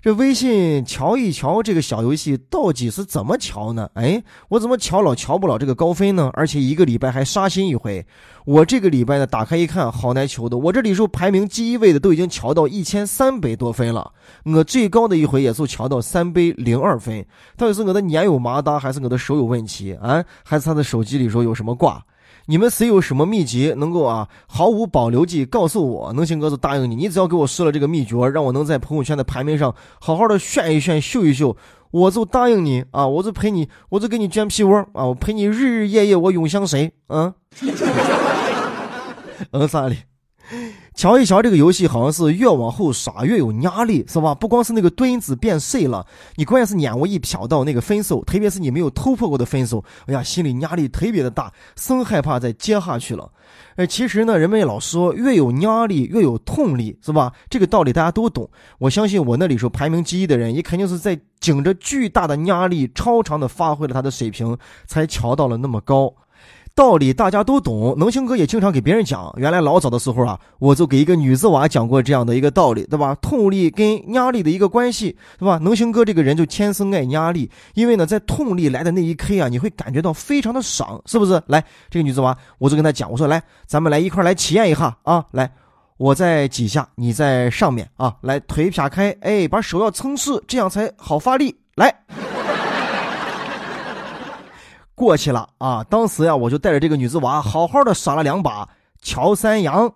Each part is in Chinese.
这微信瞧一瞧这个小游戏到底是怎么瞧呢？哎，我怎么瞧老瞧不了这个高分呢？而且一个礼拜还刷新一回。我这个礼拜呢，打开一看，好难求的。我这里说排名第一位的都已经瞧到一千三百多分了。我最高的一回也就瞧到三百零二分。到底是我的年有麻搭，还是我的手有问题啊？还是他的手机里说有什么挂？你们谁有什么秘籍能够啊毫无保留地告诉我？能行哥就答应你，你只要给我试了这个秘诀，让我能在朋友圈的排名上好好的炫一炫、秀一秀，我就答应你啊！我就陪你，我就给你捐屁窝啊！我陪你日日夜夜，我永相随。嗯，嗯啥哩？瞧一瞧这个游戏，好像是越往后耍越有压力，是吧？不光是那个墩子变碎了，你关键是眼窝一瞟到那个分数，特别是你没有突破过的分数，哎呀，心里压力特别的大，生害怕再接下去了。哎，其实呢，人们老说越有压力越有动力，是吧？这个道理大家都懂。我相信我那里说排名第一的人，也肯定是在顶着巨大的压力，超常的发挥了他的水平，才瞧到了那么高。道理大家都懂，能行哥也经常给别人讲。原来老早的时候啊，我就给一个女子娃讲过这样的一个道理，对吧？痛力跟压力的一个关系，对吧？能行哥这个人就天生爱压力，因为呢，在痛力来的那一刻啊，你会感觉到非常的爽，是不是？来，这个女子娃，我就跟她讲，我说来，咱们来一块来体验一下啊，来，我在几下，你在上面啊，来腿撇开，哎，把手要撑实，这样才好发力，来。过去了啊！当时呀，我就带着这个女子娃，好好的耍了两把乔三阳。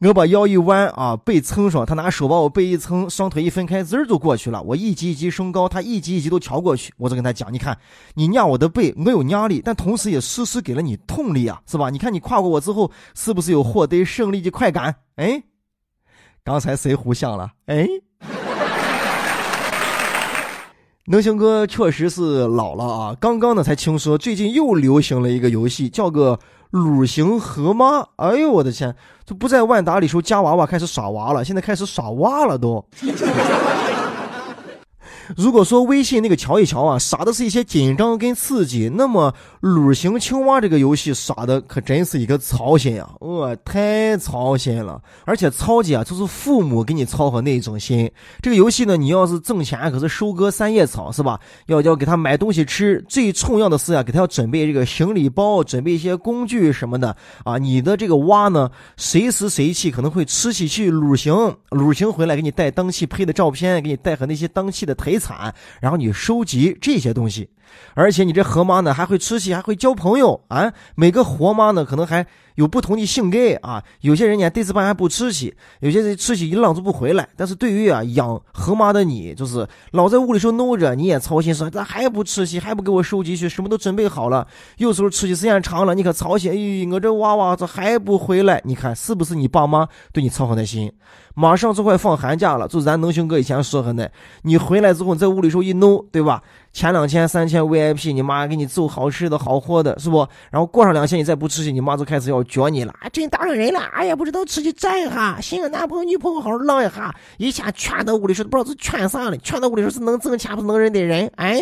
我把腰一弯啊，背撑上，他拿手把我背一撑，双腿一分开，滋儿就过去了。我一级一级升高，他一级一级都瞧过去。我就跟他讲：“你看，你压我的背，我有压力，但同时也时时给了你动力啊，是吧？你看你跨过我之后，是不是有获得胜利的快感？哎，刚才谁胡想了？哎。”能行哥确实是老了啊！刚刚呢才听说，最近又流行了一个游戏，叫个鲁行河妈。哎呦我的天，这不在万达里说夹娃娃开始耍娃了，现在开始耍娃了都。如果说微信那个瞧一瞧啊，耍的是一些紧张跟刺激，那么撸型青蛙这个游戏耍的可真是一个操心啊！我太操心了，而且操姐啊，就是父母给你操和那种心。这个游戏呢，你要是挣钱，可是收割三叶草是吧？要要给他买东西吃，最重要的是啊，给他要准备这个行李包，准备一些工具什么的啊。你的这个蛙呢，随时随地可能会吃起去旅行，旅行回来给你带当期拍的照片，给你带和那些当期的台。惨，然后你收集这些东西，而且你这河马呢还会吃戏，还会交朋友啊！每个活马呢可能还有不同的性格啊，有些人呢对此半还不吃戏，有些人吃戏一浪就不回来。但是对于啊养河马的你，就是老在屋里说弄着，你也操心说咋还不吃戏，还不给我收集去，什么都准备好了。有时候吃戏时间长了，你可操心，哎，我这娃娃咋还不回来？你看是不是你爸妈对你操很的心？马上就快放寒假了，就咱能行哥以前说的那，你回来之后你在屋里时候一弄，对吧？前两千三千 VIP，你妈给你做好吃的好喝的，是不？然后过上两天你再不出去，你妈就开始要撅你了，真当上人了，哎呀，不知道出去站一下，寻个男朋友女朋友好好浪一下，一下圈到屋里说不知道是圈啥了，圈到屋里说是能挣钱不能人的人，哎。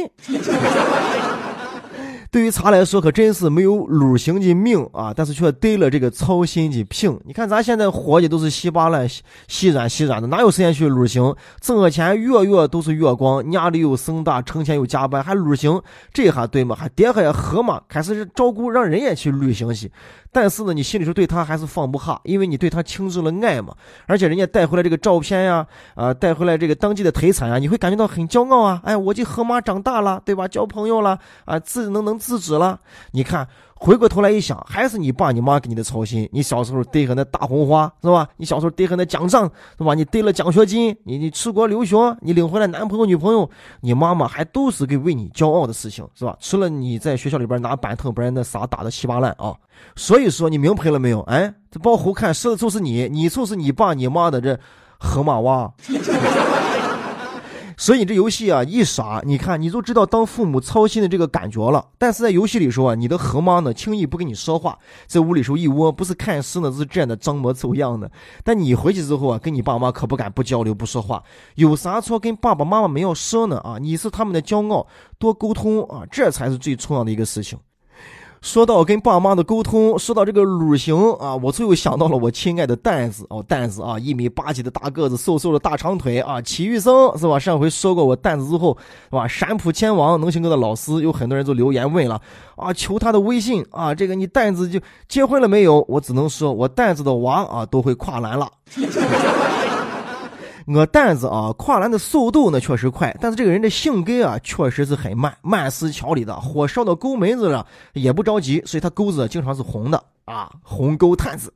对于茶来说，可真是没有路行的命啊！但是却得了这个操心的病。你看咱现在伙计都是稀巴烂、稀软稀软的，哪有时间去旅行？挣个钱月月都是月光，压力又生大，成天又加班，还旅行，这还对吗？还爹还喝嘛？开始照顾让人家去旅行去。但是呢，你心里说对他还是放不下，因为你对他倾注了爱嘛。而且人家带回来这个照片呀，啊，带回来这个当地的特产呀，你会感觉到很骄傲啊！哎，我的河马长大了，对吧？交朋友了，啊，自能能自主了。你看。回过头来一想，还是你爸你妈给你的操心。你小时候得个那大红花是吧？你小时候得个那奖状是吧？你得了奖学金，你你出国留学，你领回来男朋友女朋友，你妈妈还都是给为你骄傲的事情是吧？除了你在学校里边拿板凳把人那啥打的稀巴烂啊。所以说你明白了没有？哎，这包胡看说的就是你，你就是你爸你妈的这河马娃。所以这游戏啊一耍，你看你就知道当父母操心的这个感觉了。但是在游戏里说啊，你的河妈呢轻易不跟你说话，在屋里时候一窝，不是看书呢，就是站的装模作样的。但你回去之后啊，跟你爸妈可不敢不交流不说话，有啥错跟爸爸妈妈们要说呢啊？你是他们的骄傲，多沟通啊，这才是最重要的一个事情。说到跟爸妈的沟通，说到这个旅行啊，我最后想到了我亲爱的蛋子哦，蛋子啊，一米八几的大个子，瘦瘦的大长腿啊，体育生是吧？上回说过我蛋子之后，是吧？陕普千王能行哥的老师有很多人都留言问了啊，求他的微信啊，这个你蛋子就结婚了没有？我只能说我蛋子的娃啊都会跨栏了。我蛋子啊，跨栏的速度呢确实快，但是这个人的性格啊确实是很慢，慢丝桥里的火烧到沟门子了也不着急，所以他钩子经常是红的啊，红钩探子。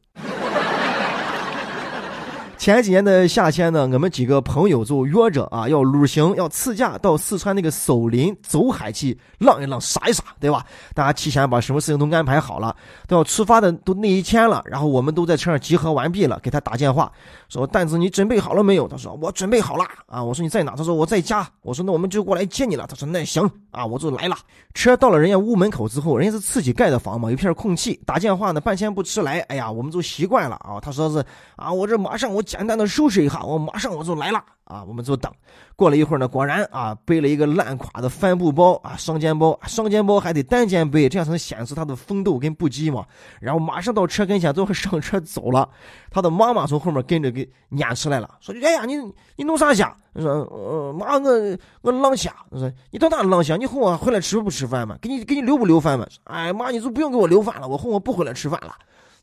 前几年的夏天呢，我们几个朋友就约着啊，要旅行，要自驾到四川那个守林走海去浪一浪，耍一耍，对吧？大家提前把什么事情都安排好了，都要出发的都那一天了，然后我们都在车上集合完毕了，给他打电话说：“蛋子，你准备好了没有？”他说：“我准备好了。”啊，我说：“你在哪？”他说：“我在家。”我说：“那我们就过来接你了。”他说：“那行啊，我就来了。”车到了人家屋门口之后，人家是自己盖的房嘛，一片空气，打电话呢半天不迟来，哎呀，我们就习惯了啊。他说是啊，我这马上我。简单的收拾一下，我马上我就来了。啊！我们就等。过了。一会儿呢，果然啊，背了。一个烂垮的帆布包啊，双肩包，双肩包还得单肩背，这样才能显示他的风度跟不羁嘛。然后马上到车跟前，就上车走了。他的妈妈从后面跟着给撵出来了，说：“哎呀，你你弄啥瞎？”说：“呃，妈，我我浪瞎。”说：“你到哪浪瞎？你哄我回来吃不吃饭嘛？给你给你留不留饭嘛？”哎妈，你就不用给我留饭了，我哄我不回来吃饭了。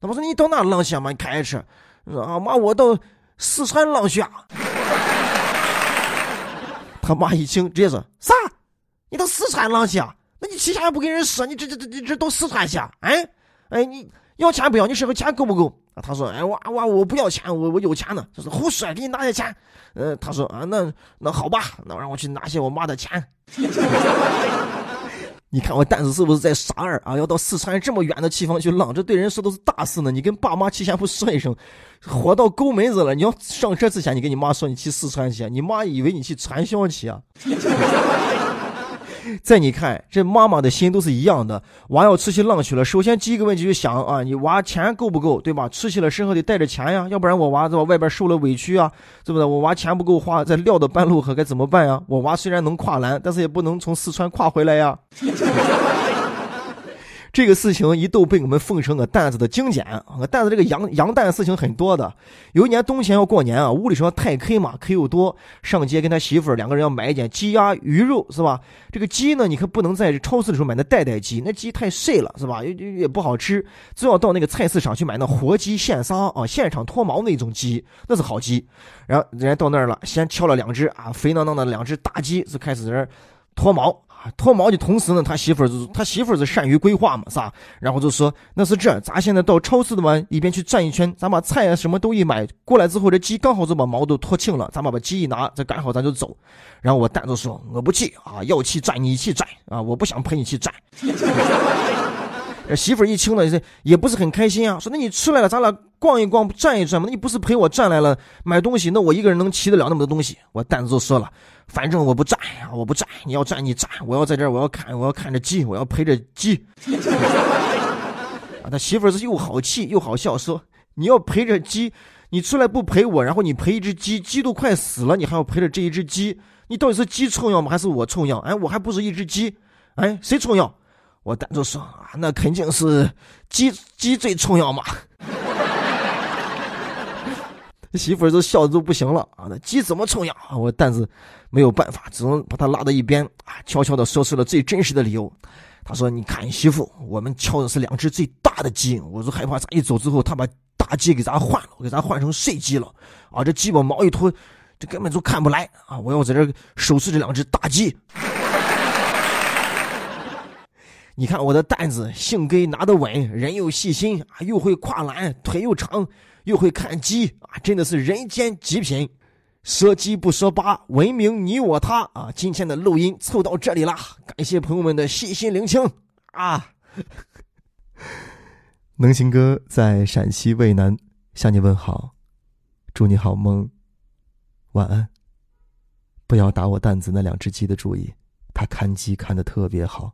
那我说你到哪浪瞎嘛？你开车。说：“啊妈，我到。”四川浪下，他妈一听，直接说：“啥？你到四川浪下？那你提前不跟人说？你这这这这到四川去？哎哎，你要钱不要？你身上钱够不够？”他说：“哎，我我我不要钱，我我有钱呢。”他说：“胡说，给你拿些钱。”呃，他说：“啊，那那好吧，那让我去拿些我妈的钱。”你看我担子是不是在傻二啊？要到四川这么远的地方去浪，这对人说都是大事呢。你跟爸妈提前不说一声，活到沟门子了。你要上车之前，你跟你妈说你去四川去，你妈以为你去传销去啊。在你看，这妈妈的心都是一样的。娃要出去浪去了，首先第一个问题就想啊，你娃钱够不够，对吧？出去了身上得带着钱呀，要不然我娃在外边受了委屈啊，是不是？我娃钱不够花，在撂到半路可该怎么办呀？我娃虽然能跨栏，但是也不能从四川跨回来呀。这个事情一度被我们奉成个蛋子的经典。我蛋子这个羊羊蛋事情很多的。有一年冬天要过年啊，屋里说太客嘛，客又多，上街跟他媳妇两个人要买一点鸡鸭鱼肉，是吧？这个鸡呢，你可不能在超市的时候买那代代鸡，那鸡太碎了，是吧？也也不好吃，就要到那个菜市场去买那活鸡现杀啊，现场脱毛那种鸡，那是好鸡。然后人家到那儿了，先挑了两只啊，肥囊囊的两只大鸡，就开始在那脱毛。脱毛的同时呢，他媳妇儿就他媳妇儿是善于规划嘛，是吧？然后就说那是这，咱现在到超市的嘛，里边去转一圈，咱把菜啊什么都一买过来之后，这鸡刚好就把毛都脱净了，咱把把鸡一拿，这赶好咱就走。然后我蛋就说我不去啊，要去转你去转啊，我不想陪你去转。媳妇一听呢，也不是很开心啊，说那你出来了，咱俩逛一逛，转一转嘛。你不是陪我转来了买东西，那我一个人能骑得了那么多东西？我蛋子就说了。反正我不站呀，我不站，你要站你站，我要在这儿，我要看，我要看着鸡，我要陪着鸡。啊，他媳妇是又好气又好笑，说你要陪着鸡，你出来不陪我，然后你陪一只鸡，鸡都快死了，你还要陪着这一只鸡，你到底是鸡重要吗，还是我重要？哎，我还不是一只鸡，哎，谁重要？我单着说啊，那肯定是鸡鸡最重要嘛。媳妇儿都笑的都不行了啊！那鸡怎么重要啊？我蛋子没有办法，只能把他拉到一边啊，悄悄的说出了最真实的理由。他说：“你看，媳妇，我们敲的是两只最大的鸡，我就害怕咱一走之后，他把大鸡给咱换了，给咱换成碎鸡了啊！这鸡把毛一脱，这根本就看不来啊！我要在这守持这两只大鸡。你看我的担子，性格拿得稳，人又细心啊，又会跨栏，腿又长。”又会看鸡啊，真的是人间极品。说鸡不说八，文明你我他啊！今天的录音凑到这里啦，感谢朋友们的细心聆听啊！能行哥在陕西渭南向你问好，祝你好梦，晚安。不要打我蛋子那两只鸡的主意，他看鸡看的特别好。